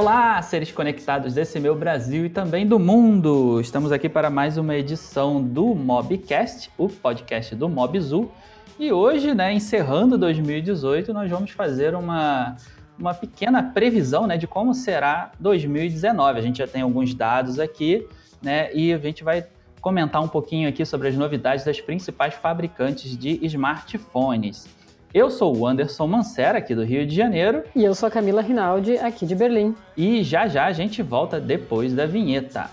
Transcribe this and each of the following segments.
Olá, seres conectados desse meu Brasil e também do mundo! Estamos aqui para mais uma edição do Mobcast, o podcast do Mobzu. E hoje, né, encerrando 2018, nós vamos fazer uma, uma pequena previsão né, de como será 2019. A gente já tem alguns dados aqui, né, e a gente vai comentar um pouquinho aqui sobre as novidades das principais fabricantes de smartphones. Eu sou o Anderson Mancera, aqui do Rio de Janeiro. E eu sou a Camila Rinaldi, aqui de Berlim. E já já a gente volta depois da vinheta.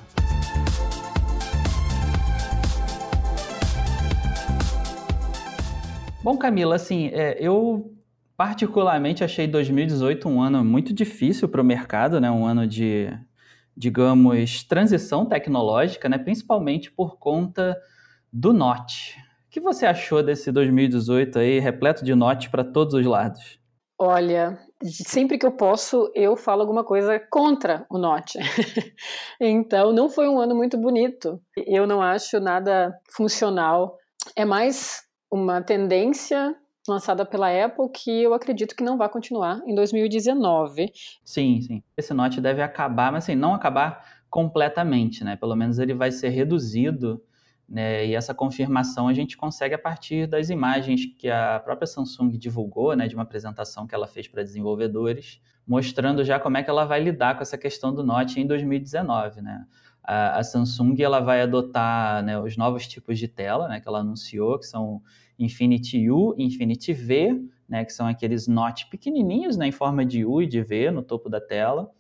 Bom, Camila, assim, é, eu particularmente achei 2018 um ano muito difícil para o mercado, né? Um ano de, digamos, transição tecnológica, né? Principalmente por conta do Note que você achou desse 2018 aí, repleto de notes para todos os lados? Olha, sempre que eu posso, eu falo alguma coisa contra o Note. então, não foi um ano muito bonito. Eu não acho nada funcional. É mais uma tendência lançada pela Apple que eu acredito que não vai continuar em 2019. Sim, sim. Esse Note deve acabar, mas assim, não acabar completamente, né? Pelo menos ele vai ser reduzido né? E essa confirmação a gente consegue a partir das imagens que a própria Samsung divulgou, né, de uma apresentação que ela fez para desenvolvedores, mostrando já como é que ela vai lidar com essa questão do Note em 2019. Né? A, a Samsung ela vai adotar né, os novos tipos de tela né, que ela anunciou, que são Infinity U, Infinity V, né, que são aqueles Note pequenininhos né, em forma de U e de V no topo da tela.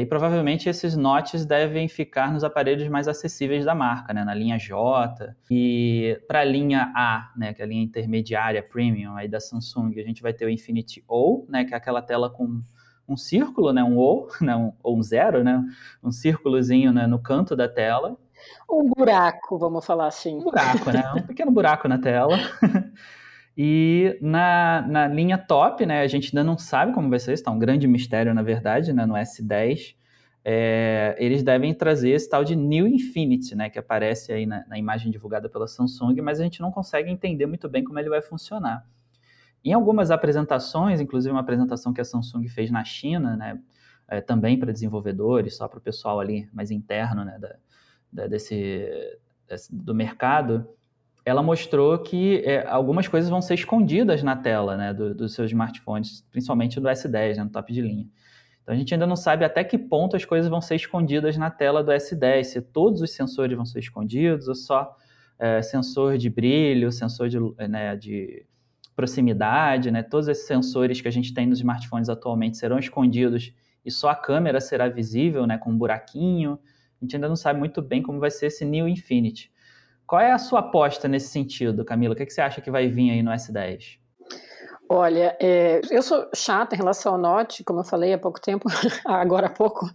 E provavelmente esses notes devem ficar nos aparelhos mais acessíveis da marca, né? na linha J. E para a linha A, né? que é a linha intermediária premium aí da Samsung, a gente vai ter o Infinity O, né? que é aquela tela com um círculo, né? um O, né? um, ou um zero, né? um círculozinho né? no canto da tela. Um buraco, vamos falar assim. Um buraco, né? Um pequeno buraco na tela. E na, na linha top, né, a gente ainda não sabe como vai ser isso, tá um grande mistério, na verdade, né, no S10. É, eles devem trazer esse tal de New Infinity, né, que aparece aí na, na, imagem divulgada pela Samsung, mas a gente não consegue entender muito bem como ele vai funcionar. Em algumas apresentações, inclusive uma apresentação que a Samsung fez na China, né, é, também para desenvolvedores, só para o pessoal ali mais interno né, da, da, desse, desse, do mercado, ela mostrou que é, algumas coisas vão ser escondidas na tela né, do, dos seus smartphones, principalmente do S10, né, no top de linha. Então a gente ainda não sabe até que ponto as coisas vão ser escondidas na tela do S10, se todos os sensores vão ser escondidos ou só é, sensor de brilho, sensor de, né, de proximidade, né, todos esses sensores que a gente tem nos smartphones atualmente serão escondidos e só a câmera será visível né, com um buraquinho. A gente ainda não sabe muito bem como vai ser esse New Infinity. Qual é a sua aposta nesse sentido, Camila? O que, você acha que vai vir aí no S10? Olha, é, eu sou chata em relação ao Note, como eu falei há pouco tempo, agora há pouco,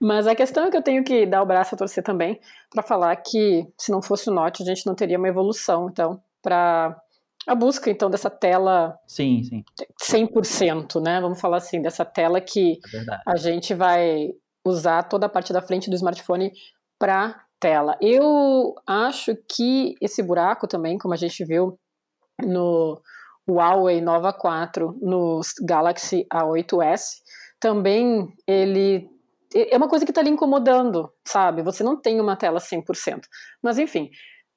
mas a questão é que eu tenho que dar o braço a torcer também para falar que se não fosse o Note a gente não teria uma evolução, então, para a busca então dessa tela sim, sim. 100%, né? Vamos falar assim, dessa tela que é a gente vai usar toda a parte da frente do smartphone para tela. Eu acho que esse buraco também, como a gente viu no Huawei Nova 4, no Galaxy A8s, também ele é uma coisa que está ali incomodando, sabe? Você não tem uma tela 100%. Mas enfim,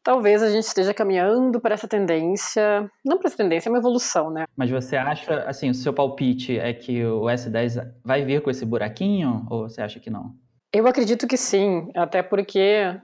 talvez a gente esteja caminhando para essa tendência, não para essa tendência, é uma evolução, né? Mas você acha, assim, o seu palpite é que o S10 vai vir com esse buraquinho ou você acha que não? Eu acredito que sim, até porque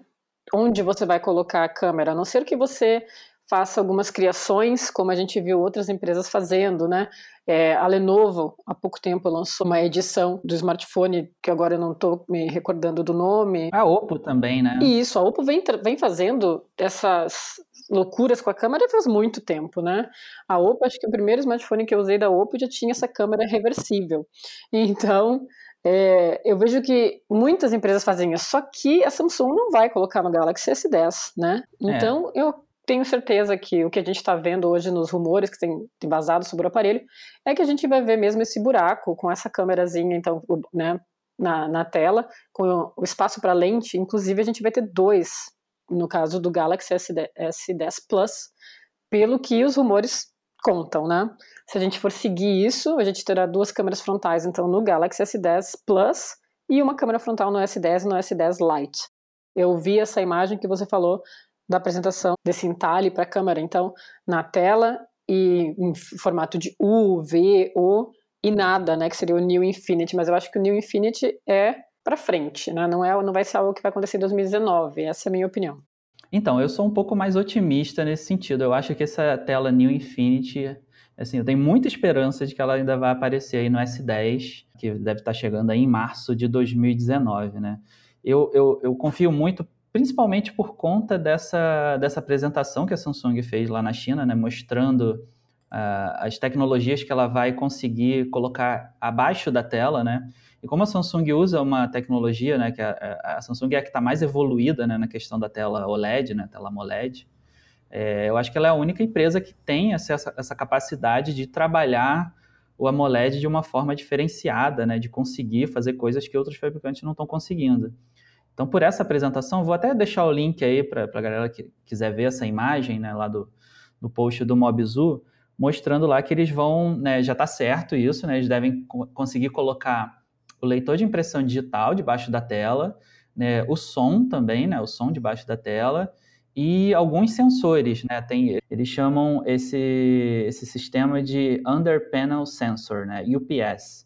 onde você vai colocar a câmera, a não ser que você faça algumas criações, como a gente viu outras empresas fazendo, né? É, a Lenovo, há pouco tempo, lançou uma edição do smartphone, que agora eu não estou me recordando do nome. A Oppo também, né? Isso, a Oppo vem, vem fazendo essas loucuras com a câmera faz muito tempo, né? A Oppo, acho que o primeiro smartphone que eu usei da Oppo já tinha essa câmera reversível. Então, é, eu vejo que muitas empresas fazem isso, só que a Samsung não vai colocar no Galaxy S10, né? É. Então, é. eu tenho certeza que o que a gente está vendo hoje nos rumores que tem, tem vazado sobre o aparelho é que a gente vai ver mesmo esse buraco com essa câmerazinha, então, né, na, na tela, com o espaço para lente. Inclusive, a gente vai ter dois, no caso do Galaxy S10, S10 Plus, pelo que os rumores contam, né? Se a gente for seguir isso, a gente terá duas câmeras frontais, então, no Galaxy S10 Plus e uma câmera frontal no S10 e no S10 Lite. Eu vi essa imagem que você falou da apresentação desse entalhe para a câmera. Então, na tela e em formato de U, V, O e nada, né, que seria o New Infinity, mas eu acho que o New Infinity é para frente, né? Não é, não vai ser algo que vai acontecer em 2019. Essa é a minha opinião. Então, eu sou um pouco mais otimista nesse sentido. Eu acho que essa tela New Infinity, assim, eu tenho muita esperança de que ela ainda vai aparecer aí no S10, que deve estar chegando aí em março de 2019, né? Eu, eu, eu confio muito, principalmente por conta dessa, dessa apresentação que a Samsung fez lá na China, né? Mostrando uh, as tecnologias que ela vai conseguir colocar abaixo da tela, né? E como a Samsung usa uma tecnologia, né, que a, a Samsung é a que está mais evoluída né, na questão da tela OLED, né, tela AMOLED, é, eu acho que ela é a única empresa que tem essa, essa capacidade de trabalhar o AMOLED de uma forma diferenciada, né, de conseguir fazer coisas que outros fabricantes não estão conseguindo. Então, por essa apresentação, vou até deixar o link aí para a galera que quiser ver essa imagem né, lá do, do post do Mobzu, mostrando lá que eles vão, né, já está certo isso, né, eles devem conseguir colocar o leitor de impressão digital debaixo da tela, né, o som também, né, o som debaixo da tela, e alguns sensores, né, tem, eles chamam esse, esse sistema de Under Panel Sensor, né, UPS.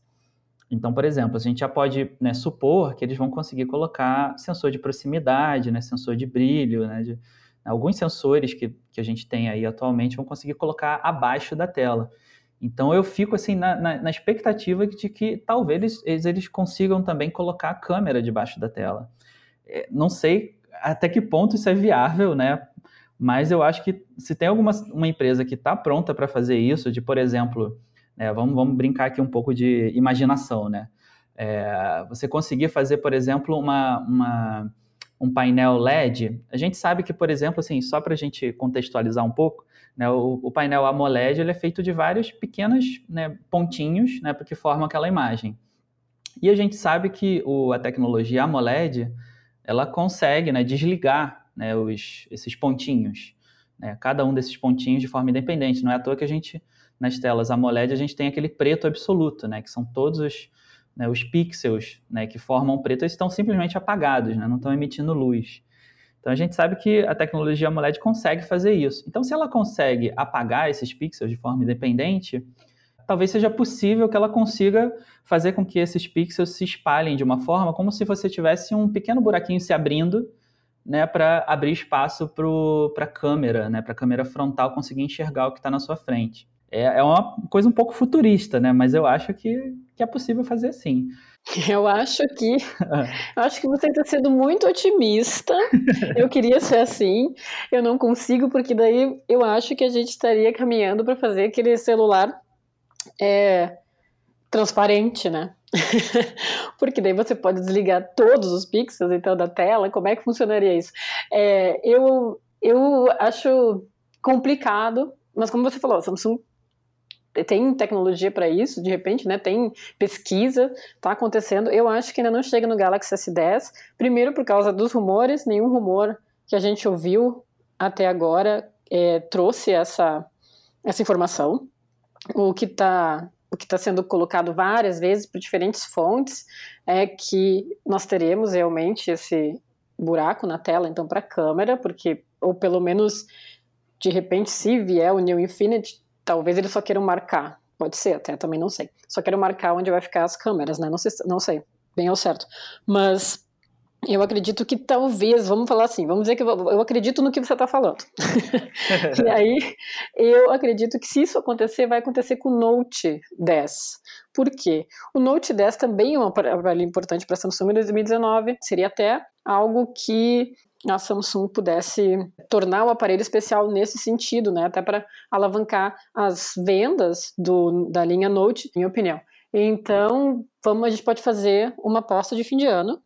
Então, por exemplo, a gente já pode né, supor que eles vão conseguir colocar sensor de proximidade, né, sensor de brilho, né, de, alguns sensores que, que a gente tem aí atualmente vão conseguir colocar abaixo da tela. Então eu fico assim na, na, na expectativa de que talvez eles, eles, consigam também colocar a câmera debaixo da tela. É, não sei até que ponto isso é viável, né? Mas eu acho que se tem alguma uma empresa que está pronta para fazer isso, de por exemplo, né, vamos, vamos brincar aqui um pouco de imaginação, né? É, você conseguir fazer, por exemplo, uma, uma, um painel LED, a gente sabe que, por exemplo, assim, só para a gente contextualizar um pouco, né, o, o, painel AMOLED ele é feito de vários pequenos né, pontinhos né, que formam aquela imagem. E a gente sabe que o, a tecnologia AMOLED ela consegue né, desligar né, os, esses pontinhos, né, cada um desses pontinhos de forma independente. Não é à toa que a gente, nas telas AMOLED, a gente tem aquele preto absoluto, né, que são todos os, né, os pixels né, que formam preto, eles estão simplesmente apagados, né, não estão emitindo luz. Então a gente sabe que a tecnologia AMOLED consegue fazer isso. Então, se ela consegue apagar esses pixels de forma independente, talvez seja possível que ela consiga fazer com que esses pixels se espalhem de uma forma como se você tivesse um pequeno buraquinho se abrindo, né, para abrir espaço para a câmera, né, para a câmera frontal conseguir enxergar o que está na sua frente. É, é uma coisa um pouco futurista, né, mas eu acho que, que é possível fazer sim. Eu acho que eu acho que você está sendo muito otimista. Eu queria ser assim, eu não consigo porque daí eu acho que a gente estaria caminhando para fazer aquele celular é, transparente, né? porque daí você pode desligar todos os pixels então da tela. Como é que funcionaria isso? É, eu eu acho complicado, mas como você falou, a Samsung tem tecnologia para isso, de repente, né? Tem pesquisa, está acontecendo. Eu acho que ainda não chega no Galaxy S10. Primeiro por causa dos rumores, nenhum rumor que a gente ouviu até agora é, trouxe essa essa informação. O que está o que está sendo colocado várias vezes por diferentes fontes é que nós teremos realmente esse buraco na tela, então para a câmera, porque ou pelo menos de repente se vier o New Infinity Talvez eles só queiram marcar. Pode ser, até também não sei. Só queiram marcar onde vai ficar as câmeras, né? Não sei, não sei bem ao certo. Mas eu acredito que talvez, vamos falar assim, vamos dizer que eu, eu acredito no que você está falando. e aí, eu acredito que se isso acontecer, vai acontecer com o Note 10. Por quê? O Note 10 também é um aparelho importante para a Samsung em 2019. Seria até algo que a Samsung pudesse tornar o aparelho especial nesse sentido, né? Até para alavancar as vendas do, da linha Note, minha opinião. Então, vamos, a gente pode fazer uma aposta de fim de ano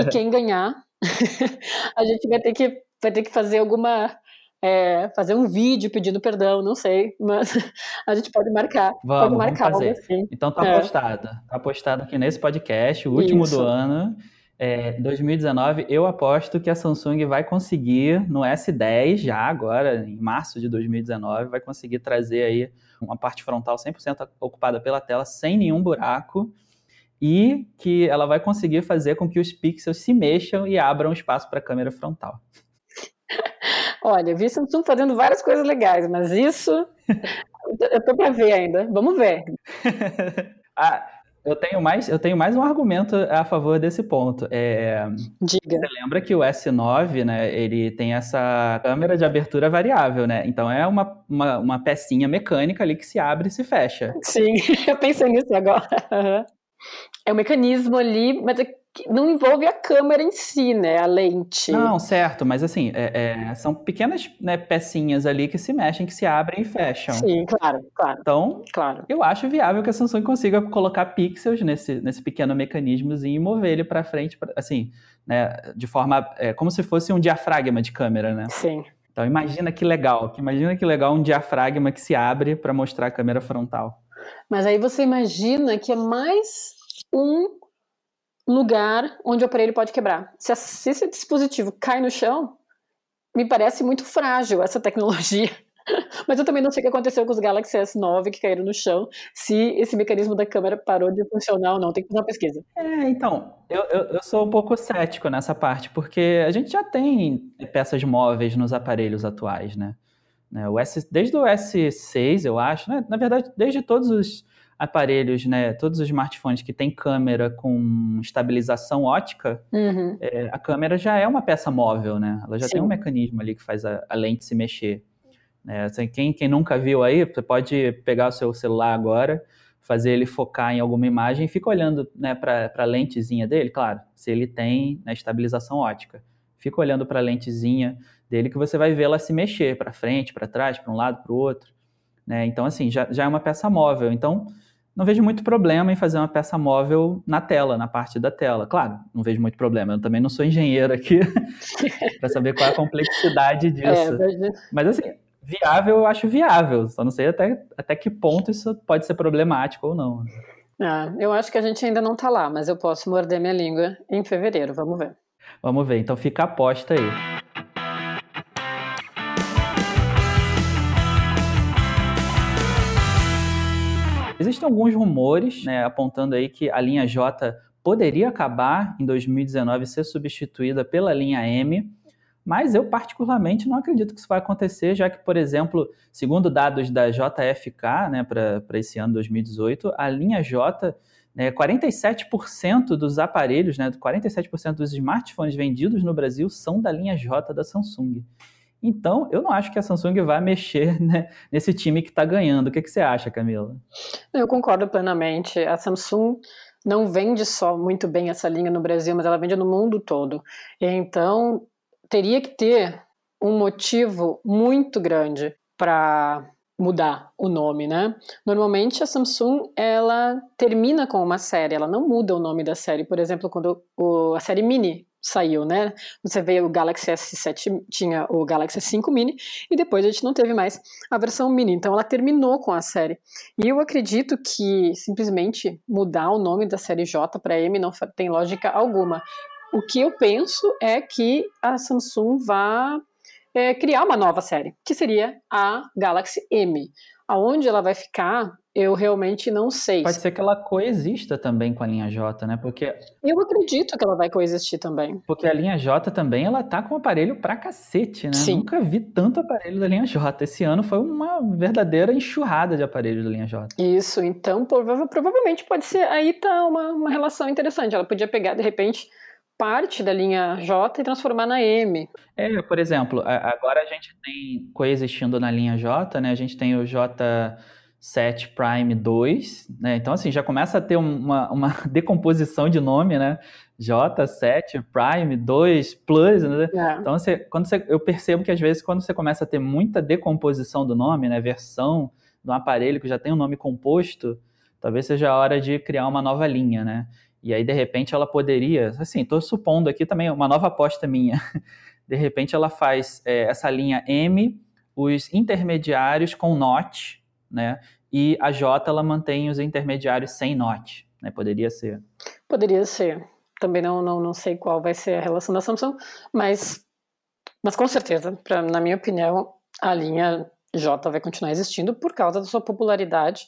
e quem ganhar, a gente vai ter que vai ter que fazer alguma é, fazer um vídeo pedindo perdão, não sei, mas a gente pode marcar. Vamos, pode marcar vamos fazer. Assim. Então tá é. apostado. Tá apostado aqui nesse podcast, o último Isso. do ano. É, 2019, eu aposto que a Samsung vai conseguir no S10, já agora, em março de 2019, vai conseguir trazer aí uma parte frontal 100% ocupada pela tela, sem nenhum buraco. e que ela vai conseguir fazer com que os pixels se mexam e abram espaço para a câmera frontal. Olha, vi Samsung fazendo várias coisas legais, mas isso eu tô para ver ainda. Vamos ver. ah, eu tenho mais, eu tenho mais um argumento a favor desse ponto. É, Diga. Você lembra que o S9, né, ele tem essa câmera de abertura variável, né? Então é uma, uma, uma pecinha mecânica ali que se abre e se fecha. Sim, eu pensei nisso agora. É um mecanismo ali, mas é não envolve a câmera em si, né? A lente. Não, certo, mas assim, é, é, são pequenas né, pecinhas ali que se mexem, que se abrem e fecham. Sim, claro, claro. Então, claro. eu acho viável que a Samsung consiga colocar pixels nesse, nesse pequeno mecanismozinho e mover ele para frente, pra, assim, né? De forma. É, como se fosse um diafragma de câmera, né? Sim. Então imagina que legal, imagina que legal um diafragma que se abre para mostrar a câmera frontal. Mas aí você imagina que é mais um lugar onde o aparelho pode quebrar. Se, esse dispositivo cai no chão, me parece muito frágil essa tecnologia. Mas eu também não sei o que aconteceu com os Galaxy S9 que caíram no chão, se esse mecanismo da câmera parou de funcionar ou não. Tem que fazer uma pesquisa. É, então, eu, eu, eu, sou um pouco cético nessa parte, porque a gente já tem peças móveis nos aparelhos atuais, né? né o S, desde o S6, eu acho, né? na verdade, desde todos os aparelhos, né, todos os smartphones que têm câmera com estabilização ótica, uhum. é, a câmera já é uma peça móvel, né? Ela já Sim. tem um mecanismo ali que faz a, a lente se mexer. É, assim, quem, quem nunca viu aí, você pode pegar o seu celular agora, fazer ele focar em alguma imagem e fica olhando né, para a lentezinha dele, claro, se ele tem né, estabilização ótica. Fica olhando para a lentezinha dele que você vai ver ela se mexer para frente, para trás, para um lado, para o outro. Né? Então, assim, já, já é uma peça móvel. Então, não vejo muito problema em fazer uma peça móvel na tela, na parte da tela. Claro, não vejo muito problema. Eu também não sou engenheiro aqui para saber qual é a complexidade disso. É, mas assim, viável eu acho viável. Só não sei até, até que ponto isso pode ser problemático ou não. Ah, eu acho que a gente ainda não está lá, mas eu posso morder minha língua em fevereiro. Vamos ver. Vamos ver. Então fica a aposta aí. Existem alguns rumores né, apontando aí que a linha J poderia acabar em 2019 e ser substituída pela linha M, mas eu particularmente não acredito que isso vai acontecer, já que, por exemplo, segundo dados da JFK né, para esse ano 2018, a linha J, né, 47% dos aparelhos, né, 47% dos smartphones vendidos no Brasil são da linha J da Samsung. Então, eu não acho que a Samsung vai mexer né, nesse time que está ganhando. O que, que você acha, Camila? Eu concordo plenamente. A Samsung não vende só muito bem essa linha no Brasil, mas ela vende no mundo todo. Então, teria que ter um motivo muito grande para mudar o nome, né? Normalmente a Samsung ela termina com uma série, ela não muda o nome da série. Por exemplo, quando o, a série Mini saiu, né? Você vê o Galaxy S7 tinha o Galaxy S5 Mini e depois a gente não teve mais a versão Mini. Então ela terminou com a série. E eu acredito que simplesmente mudar o nome da série J para M não tem lógica alguma. O que eu penso é que a Samsung vá é, criar uma nova série, que seria a Galaxy M. Aonde ela vai ficar, eu realmente não sei. Pode ser que ela coexista também com a linha J, né? Porque eu acredito que ela vai coexistir também. Porque a linha J também ela tá com aparelho pra cacete, né? Sim. Nunca vi tanto aparelho da linha J. Esse ano foi uma verdadeira enxurrada de aparelhos da linha J. Isso, então provavelmente pode ser aí tá uma, uma relação interessante. Ela podia pegar de repente parte da linha J e transformar na M. É, por exemplo, agora a gente tem coexistindo na linha J, né? A gente tem o J7 Prime 2, né? Então, assim, já começa a ter uma, uma decomposição de nome, né? J7 Prime 2 Plus, né? É. Então, você, quando você, eu percebo que às vezes quando você começa a ter muita decomposição do nome, né? Versão de um aparelho que já tem um nome composto, talvez seja a hora de criar uma nova linha, né? E aí, de repente, ela poderia, assim, estou supondo aqui também uma nova aposta minha. De repente, ela faz é, essa linha M, os intermediários com NOT, né? E a J, ela mantém os intermediários sem NOT, né? Poderia ser. Poderia ser. Também não, não, não sei qual vai ser a relação da Samsung, mas, mas com certeza, pra, na minha opinião, a linha J vai continuar existindo por causa da sua popularidade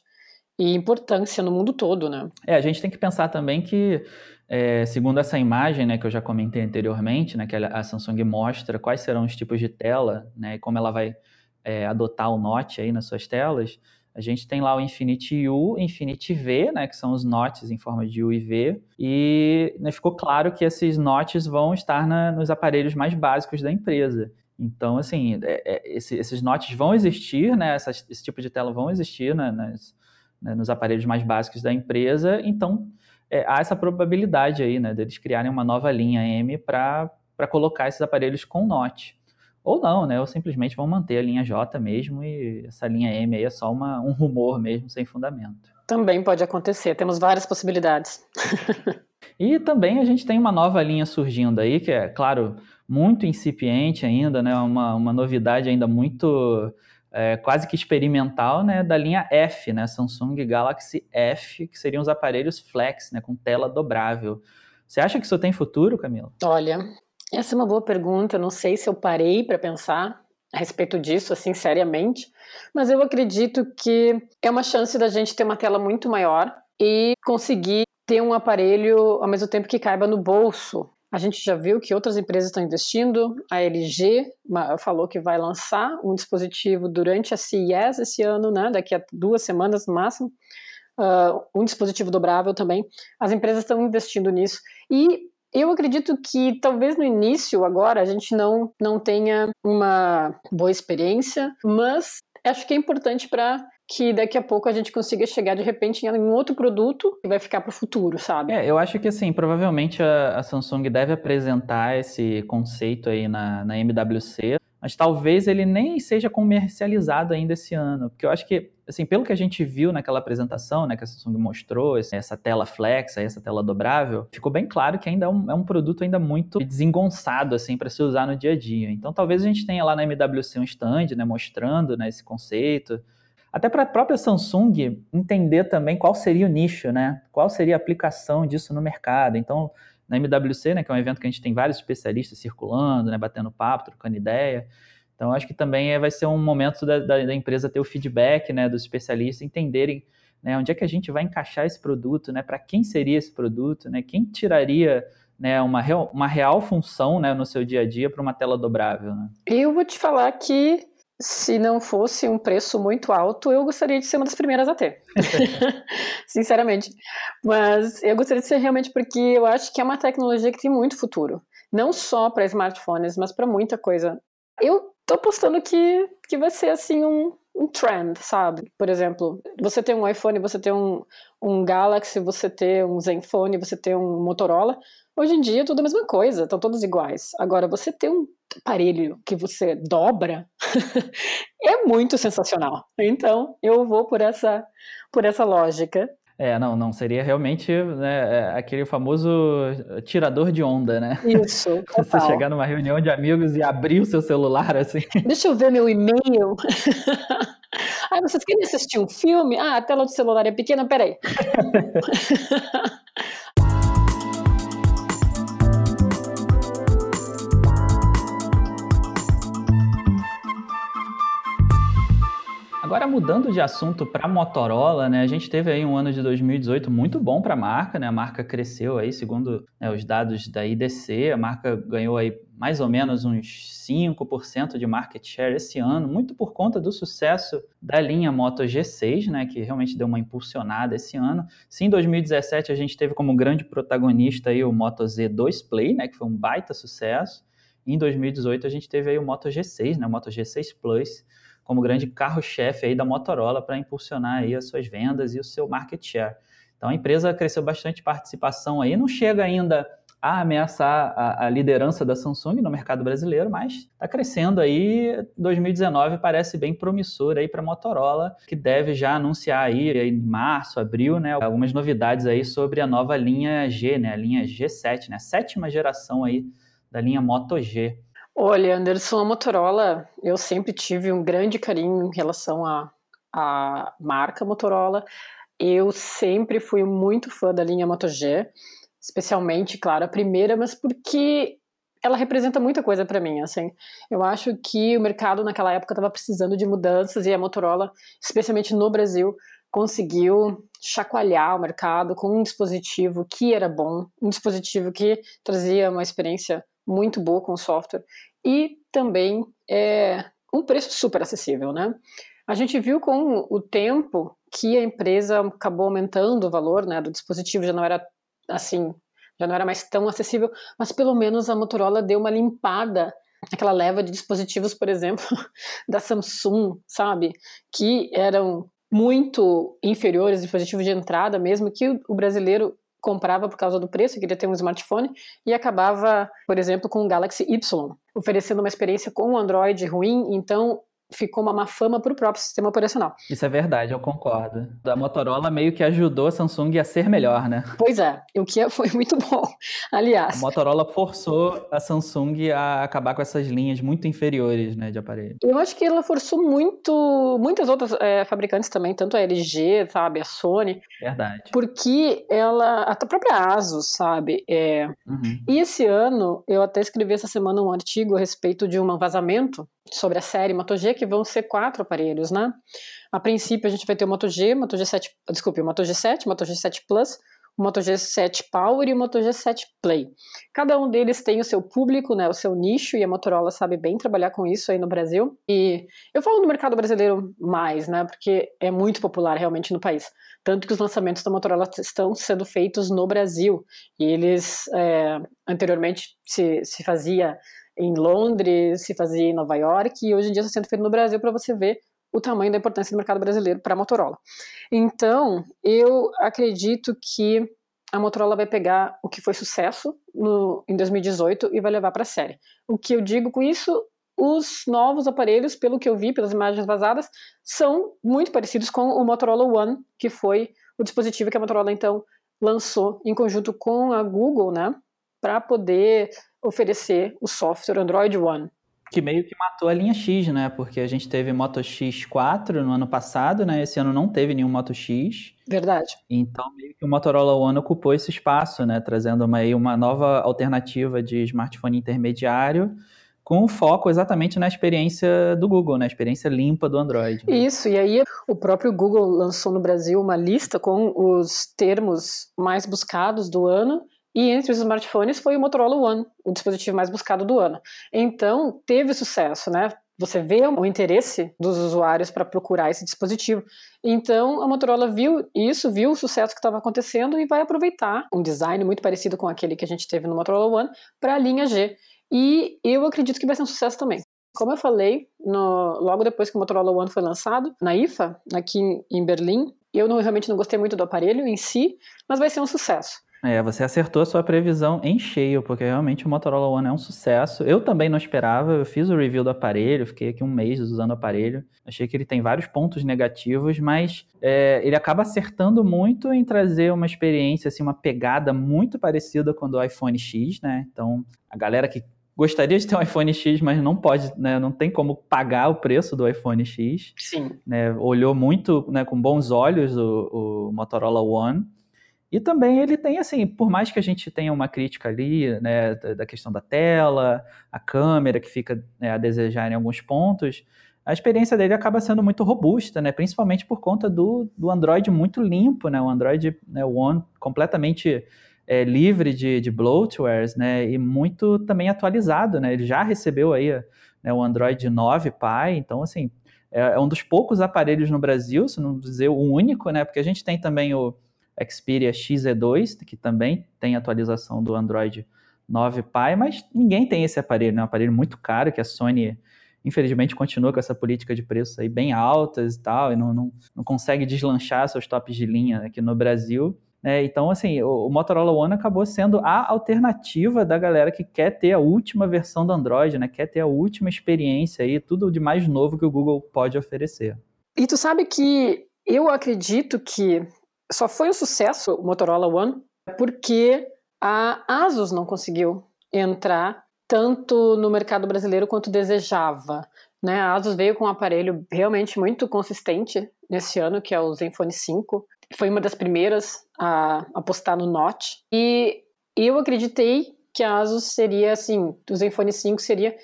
e importância no mundo todo, né? É, a gente tem que pensar também que, é, segundo essa imagem, né, que eu já comentei anteriormente, né, que a Samsung mostra quais serão os tipos de tela, né, e como ela vai é, adotar o Note aí nas suas telas, a gente tem lá o Infinity U, Infinity V, né, que são os notes em forma de U e V, e né, ficou claro que esses notes vão estar na, nos aparelhos mais básicos da empresa. Então, assim, é, é, esse, esses notes vão existir, né, esse tipo de tela vão existir né, nas, né, nos aparelhos mais básicos da empresa, então é, há essa probabilidade aí, né, deles criarem uma nova linha M para colocar esses aparelhos com note. Ou não, né? Ou simplesmente vão manter a linha J mesmo e essa linha M aí é só uma, um rumor mesmo, sem fundamento. Também pode acontecer, temos várias possibilidades. e também a gente tem uma nova linha surgindo aí, que é, claro, muito incipiente ainda, né? Uma, uma novidade ainda muito é, quase que experimental, né? Da linha F, né? Samsung Galaxy F, que seriam os aparelhos flex, né? Com tela dobrável. Você acha que isso tem futuro, Camila? Olha, essa é uma boa pergunta. Não sei se eu parei para pensar a respeito disso, assim, seriamente, mas eu acredito que é uma chance da gente ter uma tela muito maior e conseguir ter um aparelho ao mesmo tempo que caiba no bolso. A gente já viu que outras empresas estão investindo. A LG falou que vai lançar um dispositivo durante a CES esse ano, né? Daqui a duas semanas no máximo. Uh, um dispositivo dobrável também. As empresas estão investindo nisso. E eu acredito que talvez no início, agora, a gente não, não tenha uma boa experiência, mas acho que é importante para que daqui a pouco a gente consiga chegar de repente em um outro produto que vai ficar para o futuro, sabe? É, eu acho que assim, provavelmente a, a, Samsung deve apresentar esse conceito aí na, na MWC, mas talvez ele nem seja comercializado ainda esse ano, porque eu acho que assim, pelo que a gente viu naquela apresentação, né, que a Samsung mostrou, essa tela flex, essa tela dobrável, ficou bem claro que ainda é um, é um produto ainda muito desengonçado, assim, para se usar no dia a dia. Então, talvez a gente tenha lá na MWC um stand, né, mostrando, né, esse conceito, até para a própria Samsung entender também qual seria o nicho, né, qual seria a aplicação disso no mercado. Então, na MWC, né, que é um evento que a gente tem vários especialistas circulando, né, batendo papo, trocando ideia, então, acho que também é, vai ser um momento da, da, da, empresa ter o feedback né, dos especialistas, entenderem né, onde é que a gente vai encaixar esse produto, né, para quem seria esse produto, né, quem tiraria né, uma, real, uma real função né, no seu dia a dia para uma tela dobrável. Né? Eu vou te falar que se não fosse um preço muito alto, eu gostaria de ser uma das primeiras a ter. Sinceramente. Mas eu gostaria de ser realmente porque eu acho que é uma tecnologia que tem muito futuro. Não só para smartphones, mas para muita coisa. Eu tô apostando que, que vai ser assim um, um trend, sabe? Por exemplo, você tem um iPhone, você tem um, um Galaxy, você tem um Zenfone, você tem um Motorola. Hoje em dia é tudo a mesma coisa, estão todos iguais. Agora, você ter um aparelho que você dobra é muito sensacional. Então, eu vou por essa, por essa lógica. É, não, não, seria realmente né, é, aquele famoso tirador de onda, né? Isso. Total. Você chegar numa reunião de amigos e abrir o seu celular assim. Deixa eu ver meu e-mail. ah, vocês querem assistir um filme? Ah, a tela do celular é pequena, peraí. Agora mudando de assunto para Motorola, né? A gente teve aí um ano de 2018 muito bom para a marca, né? A marca cresceu aí, segundo né, os dados da IDC, a marca ganhou aí mais ou menos uns 5% de market share esse ano, muito por conta do sucesso da linha Moto G6, né, que realmente deu uma impulsionada esse ano. Sim, em 2017 a gente teve como grande protagonista aí o Moto Z2 Play, né, que foi um baita sucesso. Em 2018 a gente teve aí o Moto G6, né, o Moto G6 Plus, como grande carro-chefe aí da Motorola para impulsionar aí as suas vendas e o seu market share. Então a empresa cresceu bastante participação aí, não chega ainda a ameaçar a, a liderança da Samsung no mercado brasileiro, mas está crescendo aí. 2019 parece bem promissor aí para a Motorola, que deve já anunciar aí em março, abril, né, algumas novidades aí sobre a nova linha G, né, a linha G7, né, a sétima geração aí da linha Moto G. Olha, Anderson, a Motorola, eu sempre tive um grande carinho em relação à, marca Motorola. Eu sempre fui muito fã da linha Moto G, especialmente, claro, a primeira, mas porque ela representa muita coisa para mim, assim. Eu acho que o mercado naquela época estava precisando de mudanças e a Motorola, especialmente no Brasil, conseguiu chacoalhar o mercado com um dispositivo que era bom, um dispositivo que trazia uma experiência muito boa com o software e também é, um preço super acessível, né? A gente viu com o tempo que a empresa acabou aumentando o valor né, do dispositivo, já não era assim, já não era mais tão acessível, mas pelo menos a Motorola deu uma limpada aquela leva de dispositivos, por exemplo, da Samsung, sabe, que eram muito inferiores, dispositivos de entrada mesmo, que o brasileiro comprava por causa do preço, queria ter um smartphone, e acabava, por exemplo, com o Galaxy Y, oferecendo uma experiência com o Android ruim, então ficou uma má fama para o próprio sistema operacional. Isso é verdade, eu concordo. A Motorola meio que ajudou a Samsung a ser melhor, né? Pois é, o que foi muito bom. Aliás, a Motorola forçou a Samsung a acabar com essas linhas muito inferiores, né, de aparelho. Eu acho que ela forçou muito, muitas outras é, fabricantes também, tanto a LG, sabe, a Sony. Verdade. Porque ela, a própria Asus, sabe, é... Uhum. E esse ano eu até escrevi essa semana um artigo a respeito de um vazamento sobre a série Moto G, que vão ser quatro aparelhos, né? A princípio a gente vai ter o Moto G, Moto G7, desculpe, o Moto G7, Moto G7 Plus, o Moto G7 Power e o Moto G7 Play. Cada um deles tem o seu público, né, o seu nicho, e a Motorola sabe bem trabalhar com isso aí no Brasil. E eu falo do mercado brasileiro mais, né, porque é muito popular realmente no país. Tanto que os lançamentos da Motorola estão sendo feitos no Brasil. E eles, é, anteriormente, se, se fazia em Londres, se fazia em Nova York, e hoje em dia está sendo feito no Brasil para você ver o tamanho da importância do mercado brasileiro para a Motorola. Então, eu acredito que a Motorola vai pegar o que foi sucesso no, em 2018 e vai levar para a série. O que eu digo com isso? Os novos aparelhos, pelo que eu vi, pelas imagens vazadas, são muito parecidos com o Motorola One, que foi o dispositivo que a Motorola então lançou em conjunto com a Google, né, para poder oferecer o software Android One. Que meio que matou a linha X, né? Porque a gente teve Moto X4 no ano passado, né? Esse ano não teve nenhum Moto X. Verdade. Então, meio que o Motorola One ocupou esse espaço, né? Trazendo uma, uma nova alternativa de smartphone intermediário com foco exatamente na experiência do Google, na né? experiência limpa do Android. Né? Isso, e aí o próprio Google lançou no Brasil uma lista com os termos mais buscados do ano e entre os smartphones foi o Motorola One, o dispositivo mais buscado do ano. Então, teve sucesso, né? Você vê o interesse dos usuários para procurar esse dispositivo. Então, a Motorola viu isso, viu o sucesso que estava acontecendo e vai aproveitar um design muito parecido com aquele que a gente teve no Motorola One para a linha G. E eu acredito que vai ser um sucesso também. Como eu falei, no, logo depois que o Motorola One foi lançado, na IFA, aqui em Berlim, eu não, realmente não gostei muito do aparelho em si, mas vai ser um sucesso. É, você acertou a sua previsão em cheio, porque realmente o Motorola One é um sucesso. Eu também não esperava, eu fiz o review do aparelho, fiquei aqui um mês usando o aparelho. Achei que ele tem vários pontos negativos, mas é, ele acaba acertando muito em trazer uma experiência, assim, uma pegada muito parecida com a do iPhone X, né? Então, a galera que gostaria de ter um iPhone X, mas não pode, né, não tem como pagar o preço do iPhone X. Sim. Né, olhou muito, né, com bons olhos o, o Motorola One. E também ele tem, assim, por mais que a gente tenha uma crítica ali, né, da, questão da tela, a câmera que fica né, a desejar em alguns pontos, a experiência dele acaba sendo muito robusta, né, principalmente por conta do, do Android muito limpo, né, o Android né, One completamente é, livre de, de bloatwares, né, e muito também atualizado, né, ele já recebeu aí né, o Android 9 Pie, então, assim, é, é um dos poucos aparelhos no Brasil, se não dizer o único, né, porque a gente tem também o Xperia XE2, que também tem atualização do Android 9 Pie, mas ninguém tem esse aparelho, né? Um aparelho muito caro que a Sony, infelizmente, continua com essa política de preços aí bem altas e tal, e não, não, não consegue deslanchar seus tops de linha aqui no Brasil. Né? Então, assim, o, o, Motorola One acabou sendo a alternativa da galera que quer ter a última versão do Android, né? Quer ter a última experiência aí, tudo de mais novo que o Google pode oferecer. E tu sabe que eu acredito que só foi um sucesso o Motorola One porque a Asus não conseguiu entrar tanto no mercado brasileiro quanto desejava. Né? A Asus veio com um aparelho realmente muito consistente nesse ano, que é o Zenfone 5. Foi uma das primeiras a apostar no Note. E eu acreditei que a Asus seria, assim, o Zenfone 5 seria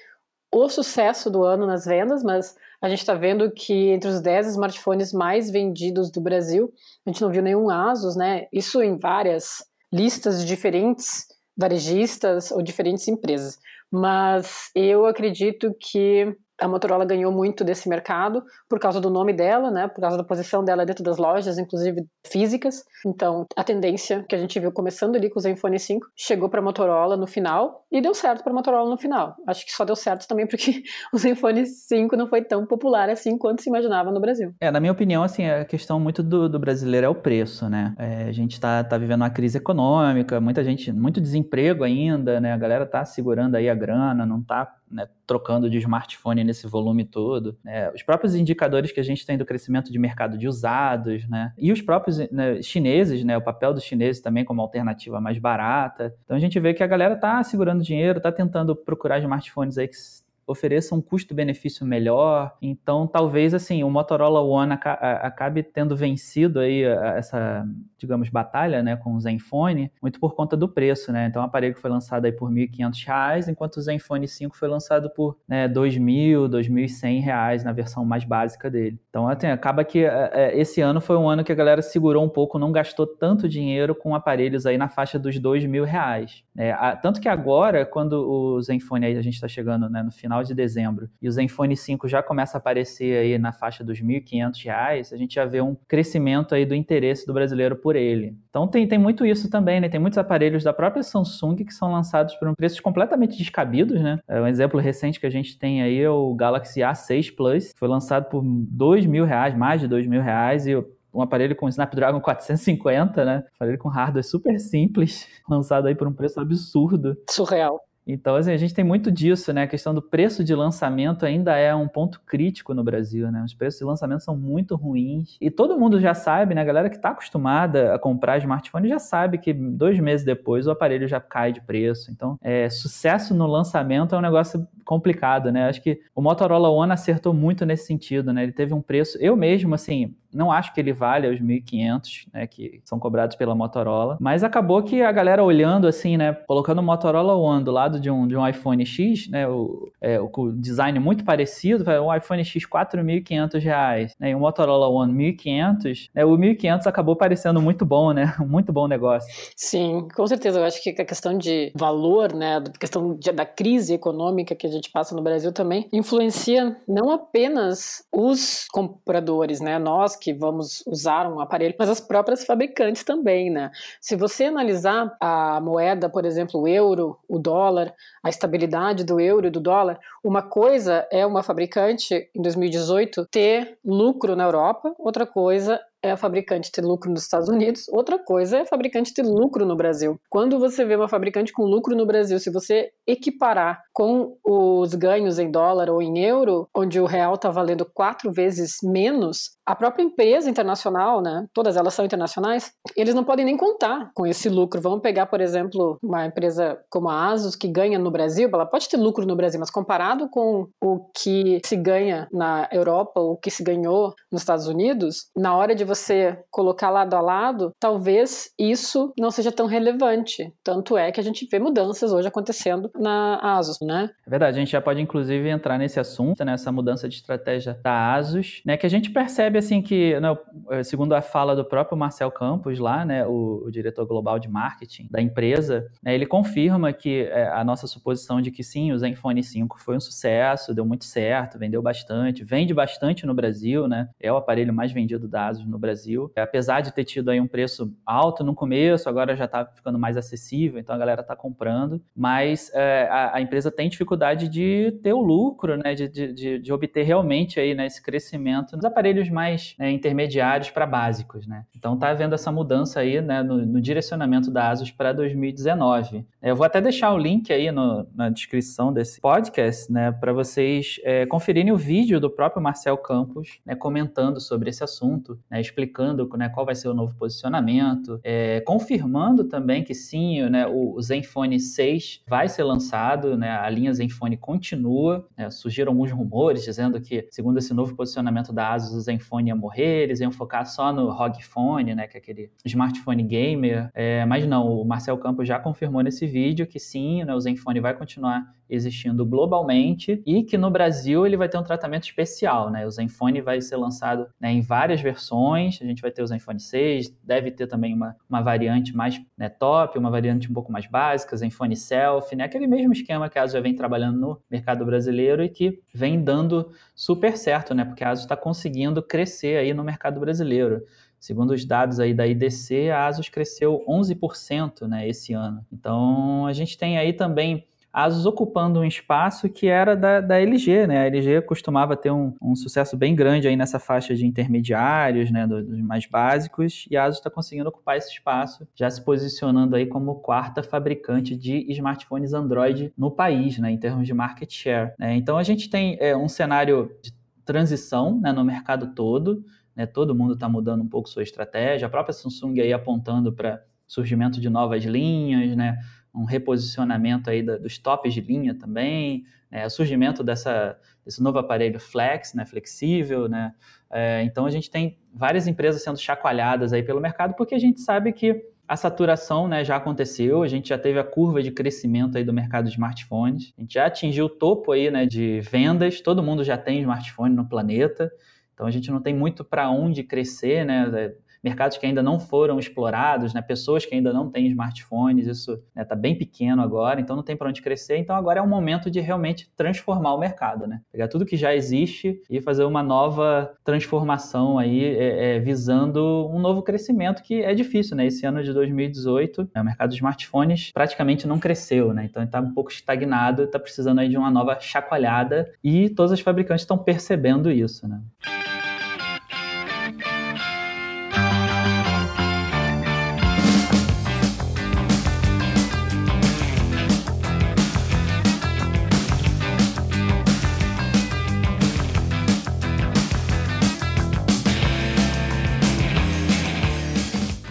o sucesso do ano nas vendas, mas a gente está vendo que entre os 10 smartphones mais vendidos do Brasil, a gente não viu nenhum Asus, né? Isso em várias listas de diferentes varejistas ou diferentes empresas. Mas eu acredito que a Motorola ganhou muito desse mercado por causa do nome dela, né, por causa da posição dela dentro das lojas, inclusive físicas. Então, a tendência que a gente viu começando ali com o Zenfone 5 chegou para a Motorola no final e deu certo para a Motorola no final. Acho que só deu certo também porque o Zenfone 5 não foi tão popular assim quanto se imaginava no Brasil. É, na minha opinião, assim, a questão muito do, do brasileiro é o preço, né? É, a gente está tá vivendo uma crise econômica, muita gente, muito desemprego ainda, né? A galera tá segurando aí a grana, não tá né, trocando de smartphone nesse volume todo. Né? Os próprios indicadores que a gente tem do crescimento de mercado de usados, né? E os próprios né, chineses, né? O papel dos chineses também como alternativa mais barata. Então a gente vê que a galera tá segurando dinheiro, tá tentando procurar smartphones aí que ofereça um custo-benefício melhor. Então, talvez assim, o Motorola One acabe tendo vencido aí essa, digamos, batalha, né, com o Zenfone, muito por conta do preço, né? Então, o aparelho foi lançado aí por R$ 1.500, enquanto o Zenfone 5 foi lançado por né, R$ 2.000, R$ 2.100 na versão mais básica dele. Então, assim, acaba que é, é, esse ano foi um ano que a galera segurou um pouco, não gastou tanto dinheiro com aparelhos aí na faixa dos R$ 2.000. É, tanto que agora, quando o Zenfone aí a gente está chegando né, no final final de dezembro e o Zenfone 5 já começa a aparecer aí na faixa dos R$ 1.500, a gente já vê um crescimento aí do interesse do brasileiro por ele. Então tem, tem muito isso também, né? Tem muitos aparelhos da própria Samsung que são lançados por preços completamente descabidos, né? É, um exemplo recente que a gente tem aí é o Galaxy A6 Plus, que foi lançado por dois mil reais, mais de dois mil reais, e um aparelho com Snapdragon 450, né? Um aparelho com hardware super simples, lançado aí por um preço absurdo. Surreal. Então, assim, a gente tem muito disso, né? A questão do preço de lançamento ainda é um ponto crítico no Brasil, né? Os preços de lançamento são muito ruins. E todo mundo já sabe, né? A galera que está acostumada a comprar smartphone já sabe que dois meses depois o aparelho já cai de preço. Então, é, sucesso no lançamento é um negócio complicado, né? Acho que o Motorola One acertou muito nesse sentido, né? Ele teve um preço... Eu mesmo, assim, não acho que ele vale os 1.500, né, que são cobrados pela Motorola, mas acabou que a galera olhando assim, né, colocando o Motorola One do lado de um, de um iPhone X, né, o, é, o design muito parecido, um iPhone X 4.500 reais, né, e um Motorola One 1.500, né, o 1.500 acabou parecendo muito bom, né, muito bom negócio. Sim, com certeza, eu acho que a questão de valor, né, a questão de, da crise econômica que a gente passa no Brasil também, influencia não apenas os compradores, né, nós que vamos usar um aparelho, mas as próprias fabricantes também, né? Se você analisar a moeda, por exemplo, o euro, o dólar, a estabilidade do euro e do dólar, uma coisa é uma fabricante em 2018 ter lucro na Europa, outra coisa é a fabricante ter lucro nos Estados Unidos, outra coisa é a fabricante ter lucro no Brasil. Quando você vê uma fabricante com lucro no Brasil, se você equiparar com os ganhos em dólar ou em euro, onde o real está valendo quatro vezes menos, a própria empresa internacional, né, todas elas são internacionais, eles não podem nem contar com esse lucro. Vamos pegar, por exemplo, uma empresa como a Asus, que ganha no Brasil, ela pode ter lucro no Brasil, mas comparado com o que se ganha na Europa, ou o que se ganhou nos Estados Unidos, na hora de você colocar lado a lado, talvez isso não seja tão relevante. Tanto é que a gente vê mudanças hoje acontecendo na Asus, né? É verdade, a gente já pode inclusive entrar nesse assunto, nessa mudança de estratégia da Asus, né? Que a gente percebe assim que, né, segundo a fala do próprio Marcel Campos lá, né, o, o diretor global de marketing da empresa, né, ele confirma que é, a nossa suposição de que sim, o Zenfone 5 foi um sucesso, deu muito certo, vendeu bastante, vende bastante no Brasil, né? É o aparelho mais vendido da Asus no Brasil. Apesar de ter tido aí um preço alto no começo, agora já está ficando mais acessível, então a galera está comprando. Mas é, a, a, empresa tem dificuldade de ter o lucro, né? De, de, de obter realmente aí né, esse crescimento nos aparelhos mais né, intermediários para básicos, né? Então tá havendo essa mudança aí né, no, no direcionamento da ASUS para 2019. Eu vou até deixar o link aí no, na descrição desse podcast, né? Para vocês é, conferirem o vídeo do próprio Marcel Campos, né, comentando sobre esse assunto, né, explicando né, qual vai ser o novo posicionamento, é, confirmando também que sim, né, o, Zenfone 6 vai ser lançado, né, a linha Zenfone continua. Né, surgiram alguns rumores dizendo que, segundo esse novo posicionamento da ASUS, o Zenfone ia morrer, eles iam focar só no ROG Phone, né, que é aquele smartphone gamer. É, mas não, o Marcel Campos já confirmou nesse vídeo que sim, né, o Zenfone vai continuar existindo globalmente e que no Brasil ele vai ter um tratamento especial, né? O Zenfone vai ser lançado né, em várias versões, a gente vai ter o Zenfone 6, deve ter também uma, uma variante mais né, top, uma variante um pouco mais básica, Zenfone Selfie, né? Aquele mesmo esquema que a ASUS já vem trabalhando no mercado brasileiro e que vem dando super certo, né? Porque a ASUS está conseguindo crescer aí no mercado brasileiro. Segundo os dados aí da IDC, a ASUS cresceu 11% né, esse ano. Então, a gente tem aí também ASUS ocupando um espaço que era da, da LG, né? A LG costumava ter um, um sucesso bem grande aí nessa faixa de intermediários, né? Dos mais básicos, e a ASUS está conseguindo ocupar esse espaço, já se posicionando aí como quarta fabricante de smartphones Android no país, né? Em termos de market share. Né? Então a gente tem é, um cenário de transição né, no mercado todo né? Todo mundo está mudando um pouco sua estratégia. A própria Samsung aí apontando para surgimento de novas linhas, né? Um reposicionamento aí da, dos tops de linha também, né? o surgimento dessa, desse novo aparelho flex, né? flexível, né? É, então a gente tem várias empresas sendo chacoalhadas aí pelo mercado porque a gente sabe que a saturação né, já aconteceu, a gente já teve a curva de crescimento aí do mercado de smartphones, a gente já atingiu o topo aí né, de vendas, todo mundo já tem smartphone no planeta, então a gente não tem muito para onde crescer, né? Mercados que ainda não foram explorados, né? pessoas que ainda não têm smartphones, isso está né, tá bem pequeno agora, então não tem para onde crescer. Então agora é o momento de realmente transformar o mercado, né? Pegar tudo que já existe e fazer uma nova transformação aí, é, é, visando um novo crescimento que é difícil, né? Esse ano de 2018, né, o mercado de smartphones praticamente não cresceu, né? Então está um pouco estagnado, está precisando aí de uma nova chacoalhada e todas as fabricantes estão percebendo isso, né?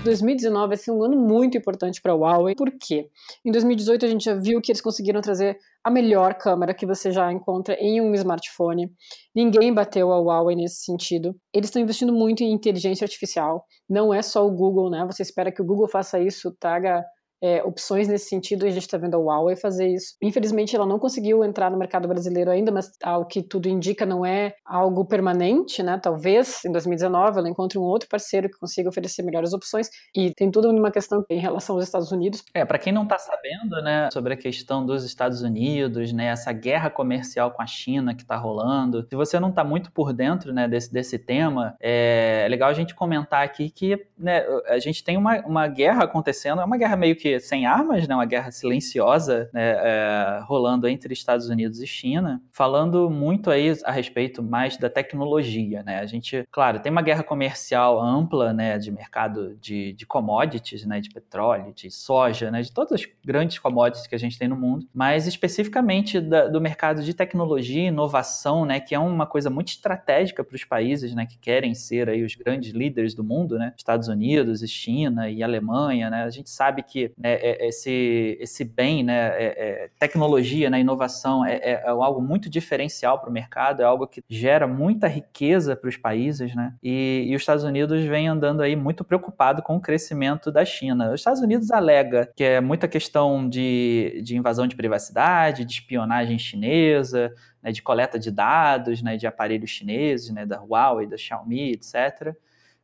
2019 vai ser um ano muito importante para a Huawei, por quê? Em 2018 a gente já viu que eles conseguiram trazer a melhor câmera que você já encontra em um smartphone. Ninguém bateu a Huawei nesse sentido. Eles estão investindo muito em inteligência artificial. Não é só o Google, né? Você espera que o Google faça isso, traga é, opções nesse sentido, e a gente está vendo a Huawei fazer isso. Infelizmente, ela não conseguiu entrar no mercado brasileiro ainda, mas ao que tudo indica, não é algo permanente, né? Talvez em 2019 ela encontre um outro parceiro que consiga oferecer melhores opções, e tem tudo uma questão em relação aos Estados Unidos. É, para quem não está sabendo, né, sobre a questão dos Estados Unidos, né, essa guerra comercial com a China que está rolando, se você não está muito por dentro, né, desse, desse tema, é, é legal a gente comentar aqui que, né, a gente tem uma, uma guerra acontecendo, é uma guerra meio que que sem armas, né, uma guerra silenciosa né, é, rolando entre Estados Unidos e China, falando muito aí a respeito mais da tecnologia, né? A gente, claro, tem uma guerra comercial ampla, né, de mercado de, de commodities, né, de petróleo, de soja, né, de todas as grandes commodities que a gente tem no mundo, mas especificamente da, do mercado de tecnologia e inovação, né, que é uma coisa muito estratégica para os países, né, que querem ser aí os grandes líderes do mundo, né, Estados Unidos, China e Alemanha, né? A gente sabe que né, é, esse, esse bem, né, é, é, tecnologia, né, inovação é, é, é algo muito diferencial para o mercado, é algo que gera muita riqueza para os países, né, e, e, os Estados Unidos vem andando aí muito preocupado com o crescimento da China. Os Estados Unidos alega que é muita questão de, de invasão de privacidade, de espionagem chinesa, né, de coleta de dados, né, de aparelhos chineses, né, da Huawei, da Xiaomi, etc.,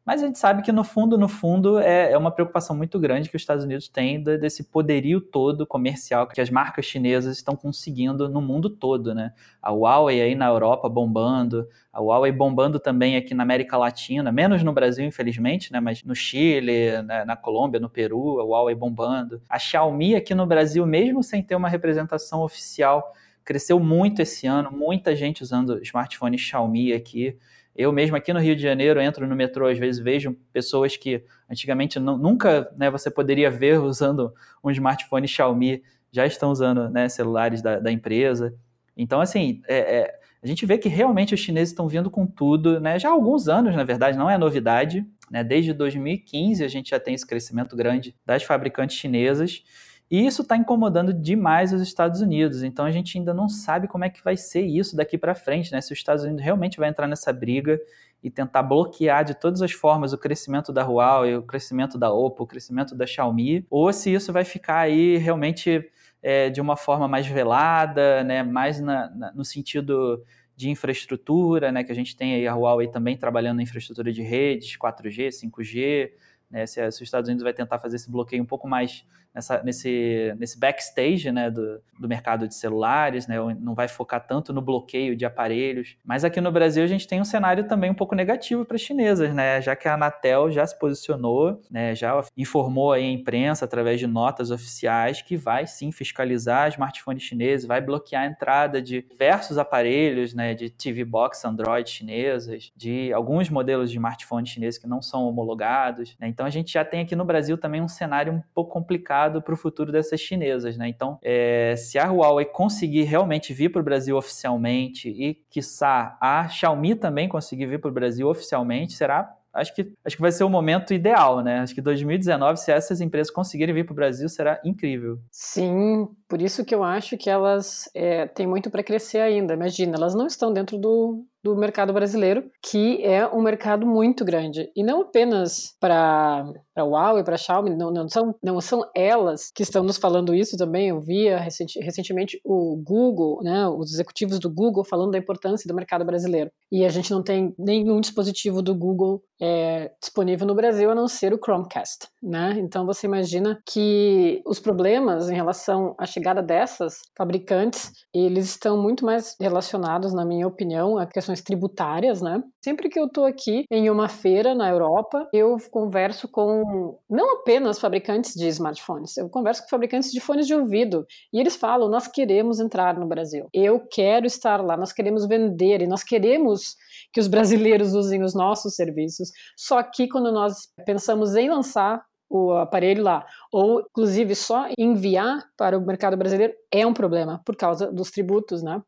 mas a gente sabe que no fundo, no fundo, é, é uma preocupação muito grande que os Estados Unidos têm desse poderio todo comercial que as marcas chinesas estão conseguindo no mundo todo, né? A Huawei aí na Europa bombando, a Huawei bombando também aqui na América Latina, menos no Brasil, infelizmente, né? Mas no Chile, né? na Colômbia, no Peru, a Huawei bombando. A Xiaomi aqui no Brasil, mesmo sem ter uma representação oficial, cresceu muito esse ano, muita gente usando smartphone Xiaomi aqui. Eu mesmo aqui no Rio de Janeiro entro no metrô, às vezes vejo pessoas que antigamente não, nunca né, você poderia ver usando um smartphone Xiaomi, já estão usando né, celulares da, da, empresa. Então, assim, é, é, a gente vê que realmente os chineses estão vindo com tudo, né, já há alguns anos, na verdade, não é novidade. Né, desde 2015 a gente já tem esse crescimento grande das fabricantes chinesas. E isso está incomodando demais os Estados Unidos. Então a gente ainda não sabe como é que vai ser isso daqui para frente, né? Se os Estados Unidos realmente vai entrar nessa briga e tentar bloquear de todas as formas o crescimento da Huawei, o crescimento da Oppo, o crescimento da Xiaomi, ou se isso vai ficar aí realmente é, de uma forma mais velada, né, mais na, na, no sentido de infraestrutura, né, que a gente tem aí a Huawei também trabalhando na infraestrutura de redes, 4G, 5G, né, se, se os Estados Unidos vai tentar fazer esse bloqueio um pouco mais nessa, nesse, nesse backstage né, do, do mercado de celulares, né, não vai focar tanto no bloqueio de aparelhos. Mas aqui no Brasil a gente tem um cenário também um pouco negativo para as chinesas, né, já que a Anatel já se posicionou, né, já informou a imprensa através de notas oficiais que vai sim fiscalizar smartphones chineses, vai bloquear a entrada de diversos aparelhos, né, de TV box Android chinesas, de alguns modelos de smartphones chineses que não são homologados. Né, então a gente já tem aqui no Brasil também um cenário um pouco complicado para o futuro dessas chinesas, né? Então, é, se a Huawei conseguir realmente vir para o Brasil oficialmente e, quiçá, a Xiaomi também conseguir vir para o Brasil oficialmente, será acho que, acho que vai ser o momento ideal, né? Acho que 2019, se essas empresas conseguirem vir para o Brasil, será incrível. Sim, por isso que eu acho que elas é, têm muito para crescer ainda. Imagina, elas não estão dentro do, do mercado brasileiro, que é um mercado muito grande. E não apenas para a Huawei, para a Xiaomi, não, não, são, não são elas que estão nos falando isso também. Eu via recenti, recentemente o Google, né, os executivos do Google falando da importância do mercado brasileiro. E a gente não tem nenhum dispositivo do Google é, disponível no Brasil a não ser o Chromecast. Né? Então você imagina que os problemas em relação à chegada dessas fabricantes, eles estão muito mais relacionados, na minha opinião, a questões tributárias, né? Sempre que eu estou aqui em uma feira na Europa, eu converso com não apenas fabricantes de smartphones, eu converso com fabricantes de fones de ouvido e eles falam: nós queremos entrar no Brasil, eu quero estar lá, nós queremos vender e nós queremos que os brasileiros usem os nossos serviços. Só que quando nós pensamos em lançar o aparelho lá, ou inclusive só enviar para o mercado brasileiro é um problema por causa dos tributos, né?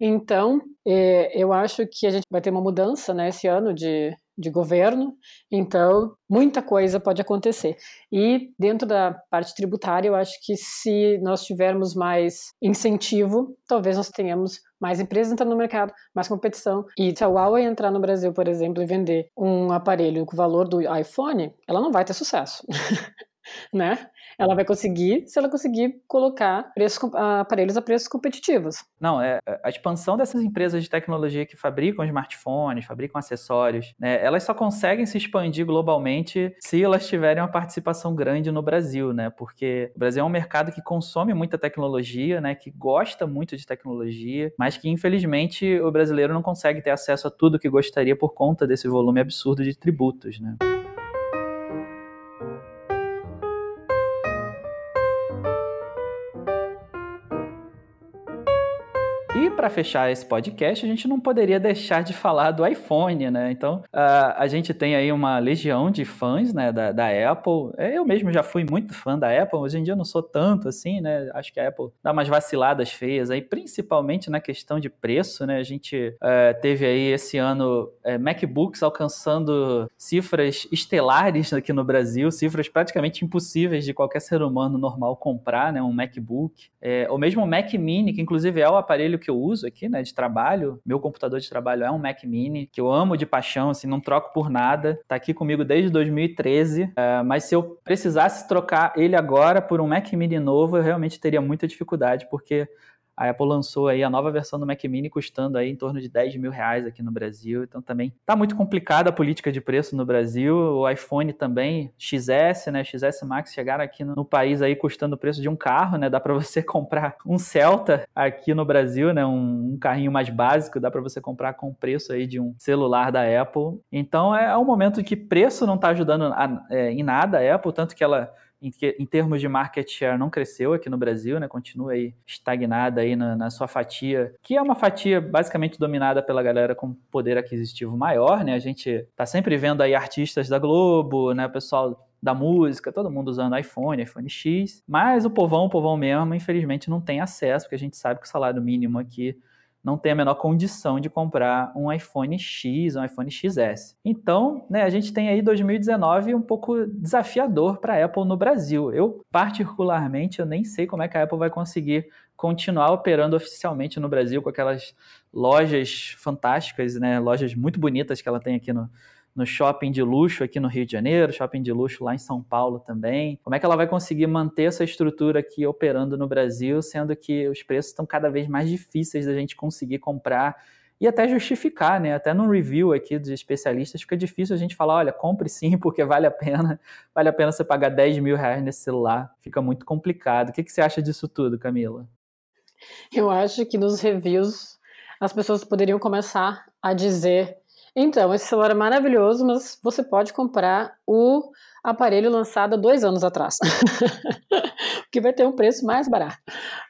Então, é, eu acho que a gente vai ter uma mudança né, esse ano de, de governo, então muita coisa pode acontecer. E dentro da parte tributária, eu acho que se nós tivermos mais incentivo, talvez nós tenhamos mais empresas entrando no mercado, mais competição. E se a Huawei entrar no Brasil, por exemplo, e vender um aparelho com o valor do iPhone, ela não vai ter sucesso. né? ela vai conseguir se ela conseguir colocar preços, aparelhos a preços competitivos. Não, é a expansão dessas empresas de tecnologia que fabricam smartphones, fabricam acessórios, né, elas só conseguem se expandir globalmente se elas tiverem uma participação grande no Brasil, né? Porque o Brasil é um mercado que consome muita tecnologia, né? Que gosta muito de tecnologia, mas que infelizmente o brasileiro não consegue ter acesso a tudo que gostaria por conta desse volume absurdo de tributos, né? Para fechar esse podcast, a gente não poderia deixar de falar do iPhone, né? Então, uh, a gente tem aí uma legião de fãs, né, da, da Apple. Eu mesmo já fui muito fã da Apple, hoje em dia eu não sou tanto assim, né? Acho que a Apple dá umas vaciladas feias aí, principalmente na questão de preço, né? A gente uh, teve aí esse ano uh, MacBooks alcançando cifras estelares aqui no Brasil, cifras praticamente impossíveis de qualquer ser humano normal comprar, né? Um MacBook. É, ou mesmo o Mac Mini, que inclusive é o aparelho que eu uso uso aqui, né, de trabalho. Meu computador de trabalho é um Mac Mini, que eu amo de paixão, assim, não troco por nada. Tá aqui comigo desde 2013, é, mas se eu precisasse trocar ele agora por um Mac Mini novo, eu realmente teria muita dificuldade, porque a Apple lançou aí a nova versão do Mac Mini custando aí em torno de 10 mil reais aqui no Brasil. Então também tá muito complicada a política de preço no Brasil. O iPhone também, XS, né? XS Max chegaram aqui no, país aí custando o preço de um carro, né? Dá para você comprar um Celta aqui no Brasil, né? Um, um carrinho mais básico, dá para você comprar com o preço aí de um celular da Apple. Então é, é um momento que preço não tá ajudando a, é, em nada a Apple, tanto que ela em, em, termos de market share não cresceu aqui no Brasil, né? Continua aí estagnada aí na, na, sua fatia, que é uma fatia basicamente dominada pela galera com poder aquisitivo maior, né? A gente tá sempre vendo aí artistas da Globo, né? O pessoal da música, todo mundo usando iPhone, iPhone X, mas o povão, o povão mesmo, infelizmente não tem acesso, porque a gente sabe que o salário mínimo aqui não tem a menor condição de comprar um iPhone X, um iPhone XS. Então, né, a gente tem aí 2019 um pouco desafiador para a Apple no Brasil. Eu, particularmente, eu nem sei como é que a Apple vai conseguir continuar operando oficialmente no Brasil com aquelas lojas fantásticas, né, lojas muito bonitas que ela tem aqui no, no shopping de luxo aqui no Rio de Janeiro, shopping de luxo lá em São Paulo também. Como é que ela vai conseguir manter essa estrutura aqui operando no Brasil, sendo que os preços estão cada vez mais difíceis da gente conseguir comprar e até justificar, né? Até no review aqui dos especialistas fica difícil a gente falar, olha, compre sim, porque vale a pena, vale a pena você pagar 10 mil reais nesse celular. Fica muito complicado. O que, que você acha disso tudo, Camila? Eu acho que nos reviews as pessoas poderiam começar a dizer então, esse celular é maravilhoso, mas você pode comprar o aparelho lançado há dois anos atrás. que vai ter um preço mais barato.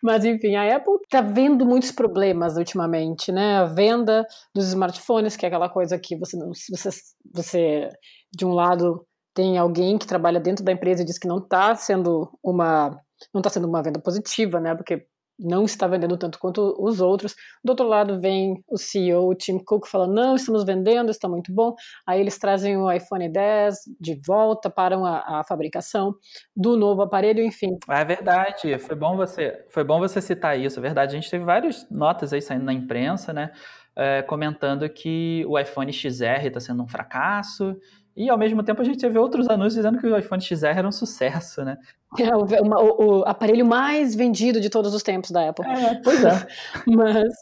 Mas enfim, a Apple está vendo muitos problemas ultimamente, né? A venda dos smartphones, que é aquela coisa que você, você, você de um lado tem alguém que trabalha dentro da empresa e diz que não está sendo uma não está sendo uma venda positiva, né? Porque não está vendendo tanto quanto os outros. Do outro lado vem o CEO, o Tim Cook, falando, não, estamos vendendo, está muito bom. Aí eles trazem o iPhone 10 de volta, param a, a fabricação do novo aparelho, enfim. É verdade, foi bom você, foi bom você citar isso, é verdade. A gente teve várias notas aí saindo na imprensa, né, é, comentando que o iPhone XR está sendo um fracasso, e ao mesmo tempo a gente teve outros anúncios dizendo que o iPhone XR era um sucesso, né? É o, o, o aparelho mais vendido de todos os tempos da Apple. É, pois é. Mas,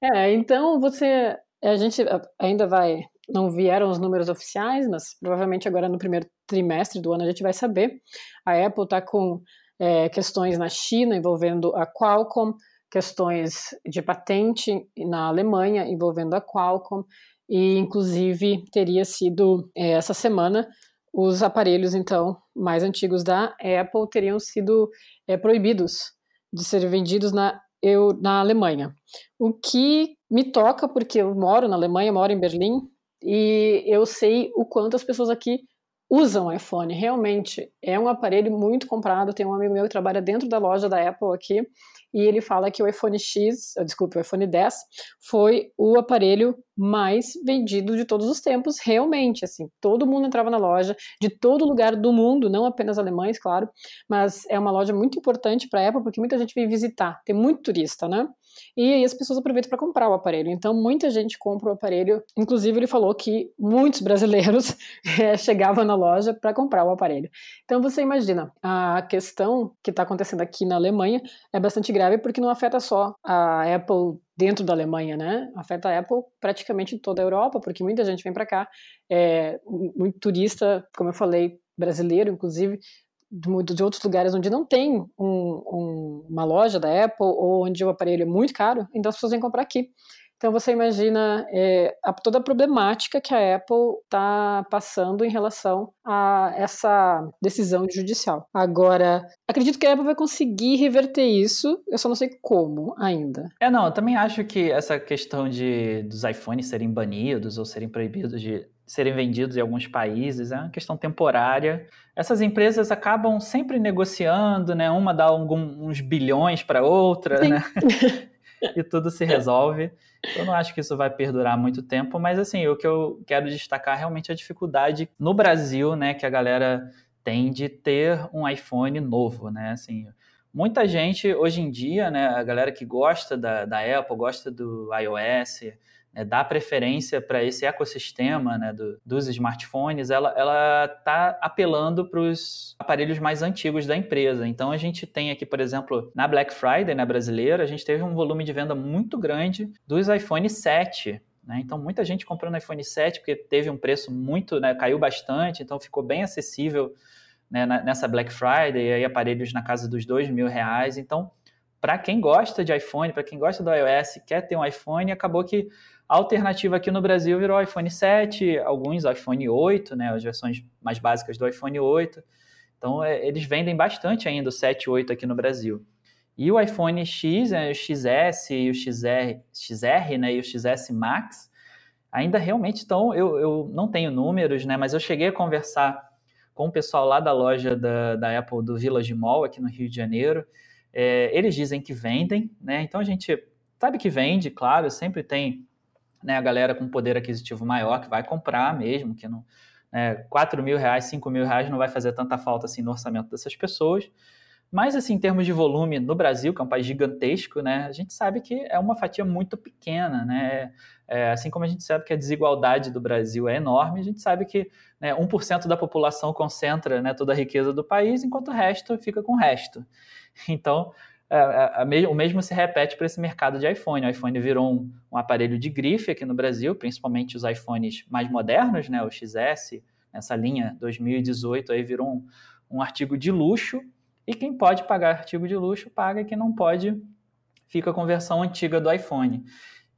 é, então você, a gente ainda vai, não vieram os números oficiais, mas provavelmente agora no primeiro trimestre do ano a gente vai saber. A Apple está com é, questões na China envolvendo a Qualcomm, questões de patente na Alemanha envolvendo a Qualcomm, e inclusive teria sido é, essa semana os aparelhos então mais antigos da Apple teriam sido é, proibidos de serem vendidos na, eu, na Alemanha. O que me toca porque eu moro na Alemanha, moro em Berlim e eu sei o quanto as pessoas aqui usam iPhone. Realmente é um aparelho muito comprado. Tem um amigo meu que trabalha dentro da loja da Apple aqui e ele fala que o iPhone X, ah, desculpe, o iPhone 10 foi o aparelho mais vendido de todos os tempos, realmente, assim, todo mundo entrava na loja, de todo lugar do mundo, não apenas alemães, claro, mas é uma loja muito importante para a Apple, porque muita gente vem visitar, tem muito turista, né? E aí as pessoas aproveitam para comprar o aparelho. Então, muita gente compra o aparelho. Inclusive, ele falou que muitos brasileiros é, chegavam na loja para comprar o aparelho. Então, você imagina, a questão que está acontecendo aqui na Alemanha é bastante grave porque não afeta só a Apple dentro da Alemanha, né? Afeta a Apple praticamente em toda a Europa, porque muita gente vem para cá, é, muito turista, como eu falei, brasileiro, inclusive, de, de outros lugares onde não tem um, um, uma loja da Apple ou onde o aparelho é muito caro, então as pessoas vêm comprar aqui. Então você imagina é, a, toda a problemática que a Apple está passando em relação a essa decisão judicial. Agora, acredito que a Apple vai conseguir reverter isso, eu só não sei como ainda. É, não, eu também acho que essa questão de dos iPhones serem banidos ou serem proibidos de serem vendidos em alguns países, é uma questão temporária. Essas empresas acabam sempre negociando, né? Uma dá algum, uns bilhões para outra, Sim. né? e tudo se resolve. Eu não acho que isso vai perdurar muito tempo, mas assim, o que eu quero destacar realmente é a dificuldade no Brasil, né, que a galera tem de ter um iPhone novo, né? Assim, muita gente hoje em dia, né, a galera que gosta da, da Apple, gosta do iOS, né, dá preferência para esse ecossistema né, do, dos smartphones, ela está apelando para os aparelhos mais antigos da empresa. Então a gente tem aqui, por exemplo, na Black Friday, na brasileira, a gente teve um volume de venda muito grande dos iPhone 7. Né? Então muita gente comprou no iPhone 7 porque teve um preço muito, né, caiu bastante, então ficou bem acessível né, nessa Black Friday, aí aparelhos na casa dos dois mil reais. Então, para quem gosta de iPhone, para quem gosta do iOS, quer ter um iPhone, acabou que a alternativa aqui no Brasil virou iPhone 7, alguns iPhone 8, né, as versões mais básicas do iPhone 8. Então, é, eles vendem bastante ainda o 7 e 8 aqui no Brasil. E o iPhone X, né, o XS e o XR, XR né, e o XS Max, ainda realmente estão. Eu, eu não tenho números, né, mas eu cheguei a conversar com o pessoal lá da loja da, da Apple do Village Mall, aqui no Rio de Janeiro. É, eles dizem que vendem, né? Então a gente sabe que vende, claro, sempre tem né, a galera com poder aquisitivo maior que vai comprar mesmo, que não, né, 4 mil reais, 5 mil reais não vai fazer tanta falta assim no orçamento dessas pessoas, Mas, assim, em termos de volume, no Brasil, que é um país gigantesco, né, a gente sabe que é uma fatia muito pequena, né? É, assim como a gente sabe que a desigualdade do Brasil é enorme, a gente sabe que né, 1% da população concentra né, toda a riqueza do país, enquanto o resto fica com o resto. Então, é, é, o mesmo se repete para esse mercado de iPhone. O iPhone virou um, um, aparelho de grife aqui no Brasil, principalmente os iPhones mais modernos, né, o XS, essa linha 2018 aí virou um, um artigo de luxo, e quem pode pagar artigo de luxo paga, e quem não pode fica com a versão antiga do iPhone.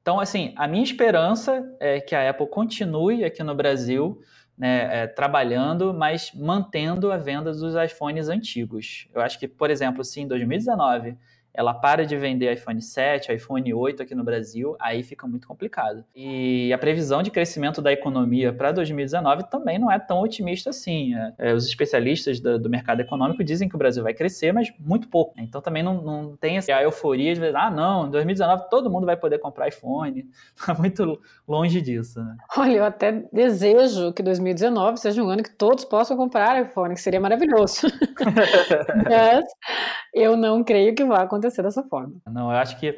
Então, assim, a minha esperança é que a Apple continue aqui no Brasil né, é, trabalhando, mas mantendo a venda dos iPhones antigos. Eu acho que, por exemplo, se em 2019 ela para de vender iPhone 7, iPhone 8 aqui no Brasil, aí fica muito complicado. E a previsão de crescimento da economia para 2019 também não é tão otimista assim. É, é, os especialistas do, do, mercado econômico dizem que o Brasil vai crescer, mas muito pouco. Então também não, não tem essa, euforia de ah, não, em 2019 todo mundo vai poder comprar iPhone. Está muito longe disso. Né? Olha, eu até desejo que 2019 seja um ano que todos possam comprar iPhone, que seria maravilhoso. mas eu não creio que vá acontecer acontecer dessa forma. Não, eu acho que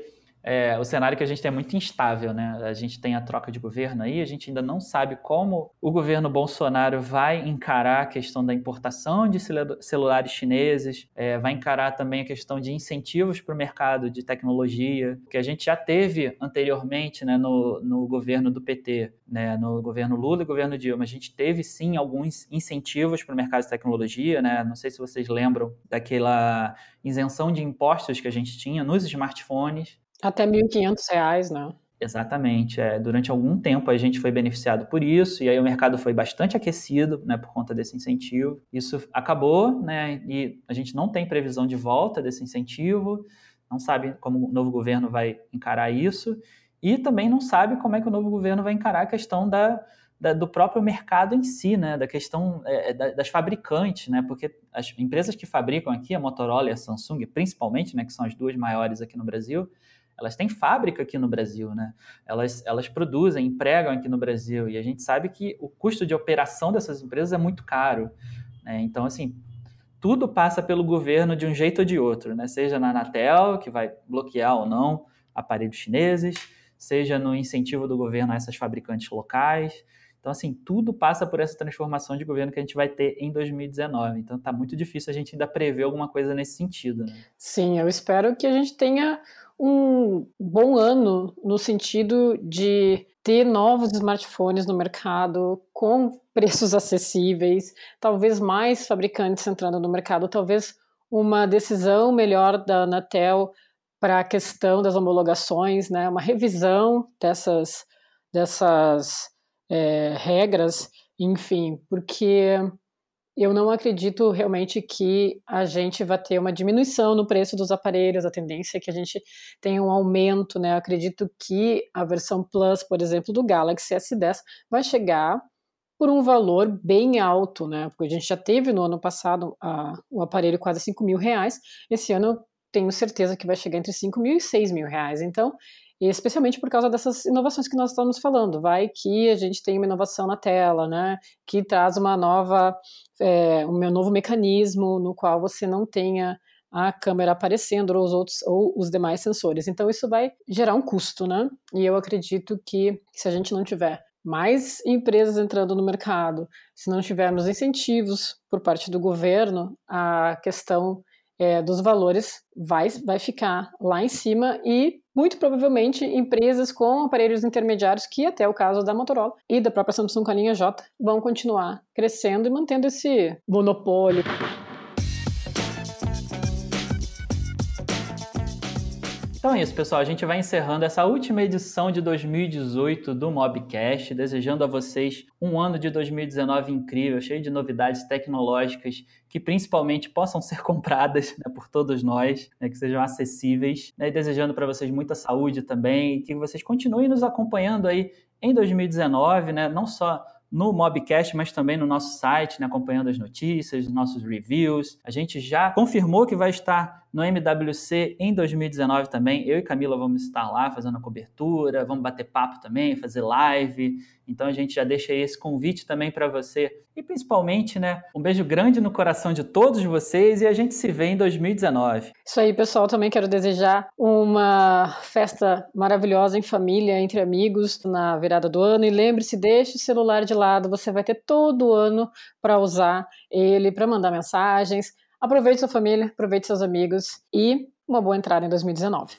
é, o cenário que a gente tem é muito instável, né? A gente tem a troca de governo aí, a gente ainda não sabe como o governo Bolsonaro vai encarar a questão da importação de celulares chineses, é, vai encarar também a questão de incentivos para o mercado de tecnologia, que a gente já teve anteriormente né, no, no governo do PT, né, no governo Lula e governo Dilma. A gente teve sim alguns incentivos para o mercado de tecnologia, né? Não sei se vocês lembram daquela isenção de impostos que a gente tinha nos smartphones. Até R$ 1.500, né? Exatamente. É, durante algum tempo a gente foi beneficiado por isso, e aí o mercado foi bastante aquecido né, por conta desse incentivo. Isso acabou, né, e a gente não tem previsão de volta desse incentivo, não sabe como o novo governo vai encarar isso, e também não sabe como é que o novo governo vai encarar a questão da, da, do próprio mercado em si, né, da questão é, é das fabricantes, né, porque as empresas que fabricam aqui, a Motorola e a Samsung, principalmente, né, que são as duas maiores aqui no Brasil, elas têm fábrica aqui no Brasil, né? Elas, elas produzem, empregam aqui no Brasil e a gente sabe que o custo de operação dessas empresas é muito caro. Né? Então, assim, tudo passa pelo governo de um jeito ou de outro, né? Seja na Anatel, que vai bloquear ou não aparelhos chineses, seja no incentivo do governo a essas fabricantes locais. Então, assim, tudo passa por essa transformação de governo que a gente vai ter em 2019. Então, está muito difícil a gente ainda prever alguma coisa nesse sentido. Né? Sim, eu espero que a gente tenha um bom ano no sentido de ter novos smartphones no mercado com preços acessíveis, talvez mais fabricantes entrando no mercado, talvez uma decisão melhor da Anatel para a questão das homologações, né, uma revisão dessas, dessas é, regras, enfim, porque eu não acredito realmente que a gente vai ter uma diminuição no preço dos aparelhos, a tendência é que a gente tenha um aumento, né? Eu acredito que a versão Plus, por exemplo, do Galaxy S10 vai chegar por um valor bem alto, né? Porque a gente já teve no ano passado a, o aparelho quase 5 mil reais, esse ano tenho certeza que vai chegar entre 5 mil e 6 mil reais. Então, especialmente por causa dessas inovações que nós estamos falando. Vai que a gente tem uma inovação na tela, né, que traz uma nova, é, um novo mecanismo no qual você não tenha a câmera aparecendo ou os outros ou os demais sensores. Então isso vai gerar um custo, né? E eu acredito que se a gente não tiver mais empresas entrando no mercado, se não tivermos incentivos por parte do governo, a questão é, dos valores vai, vai ficar lá em cima e muito provavelmente empresas com aparelhos intermediários, que até o caso da Motorola e da própria Samsung com a linha J, vão continuar crescendo e mantendo esse monopólio. Então é isso, pessoal. A gente vai encerrando essa última edição de 2018 do Mobcast, desejando a vocês um ano de 2019 incrível, cheio de novidades tecnológicas que principalmente possam ser compradas né, por todos nós, né, que sejam acessíveis, né, e desejando para vocês muita saúde também, e que vocês continuem nos acompanhando aí em 2019, né, não só no Mobcast, mas também no nosso site, né, acompanhando as notícias, nossos reviews. A gente já confirmou que vai estar no MWC em 2019 também. Eu e Camila vamos estar lá fazendo a cobertura, vamos bater papo também, fazer live. Então a gente já deixa esse convite também para você. E principalmente, né, um beijo grande no coração de todos vocês e a gente se vê em 2019. Isso aí, pessoal. Também quero desejar uma festa maravilhosa em família, entre amigos, na virada do ano. E lembre-se, deixe o celular de lado, você vai ter todo ano para usar ele, para mandar mensagens Aproveite sua família, aproveite seus amigos e uma boa entrada em 2019.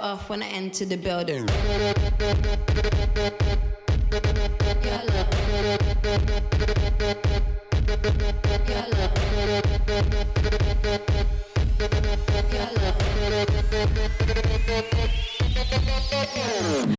off when I enter the building.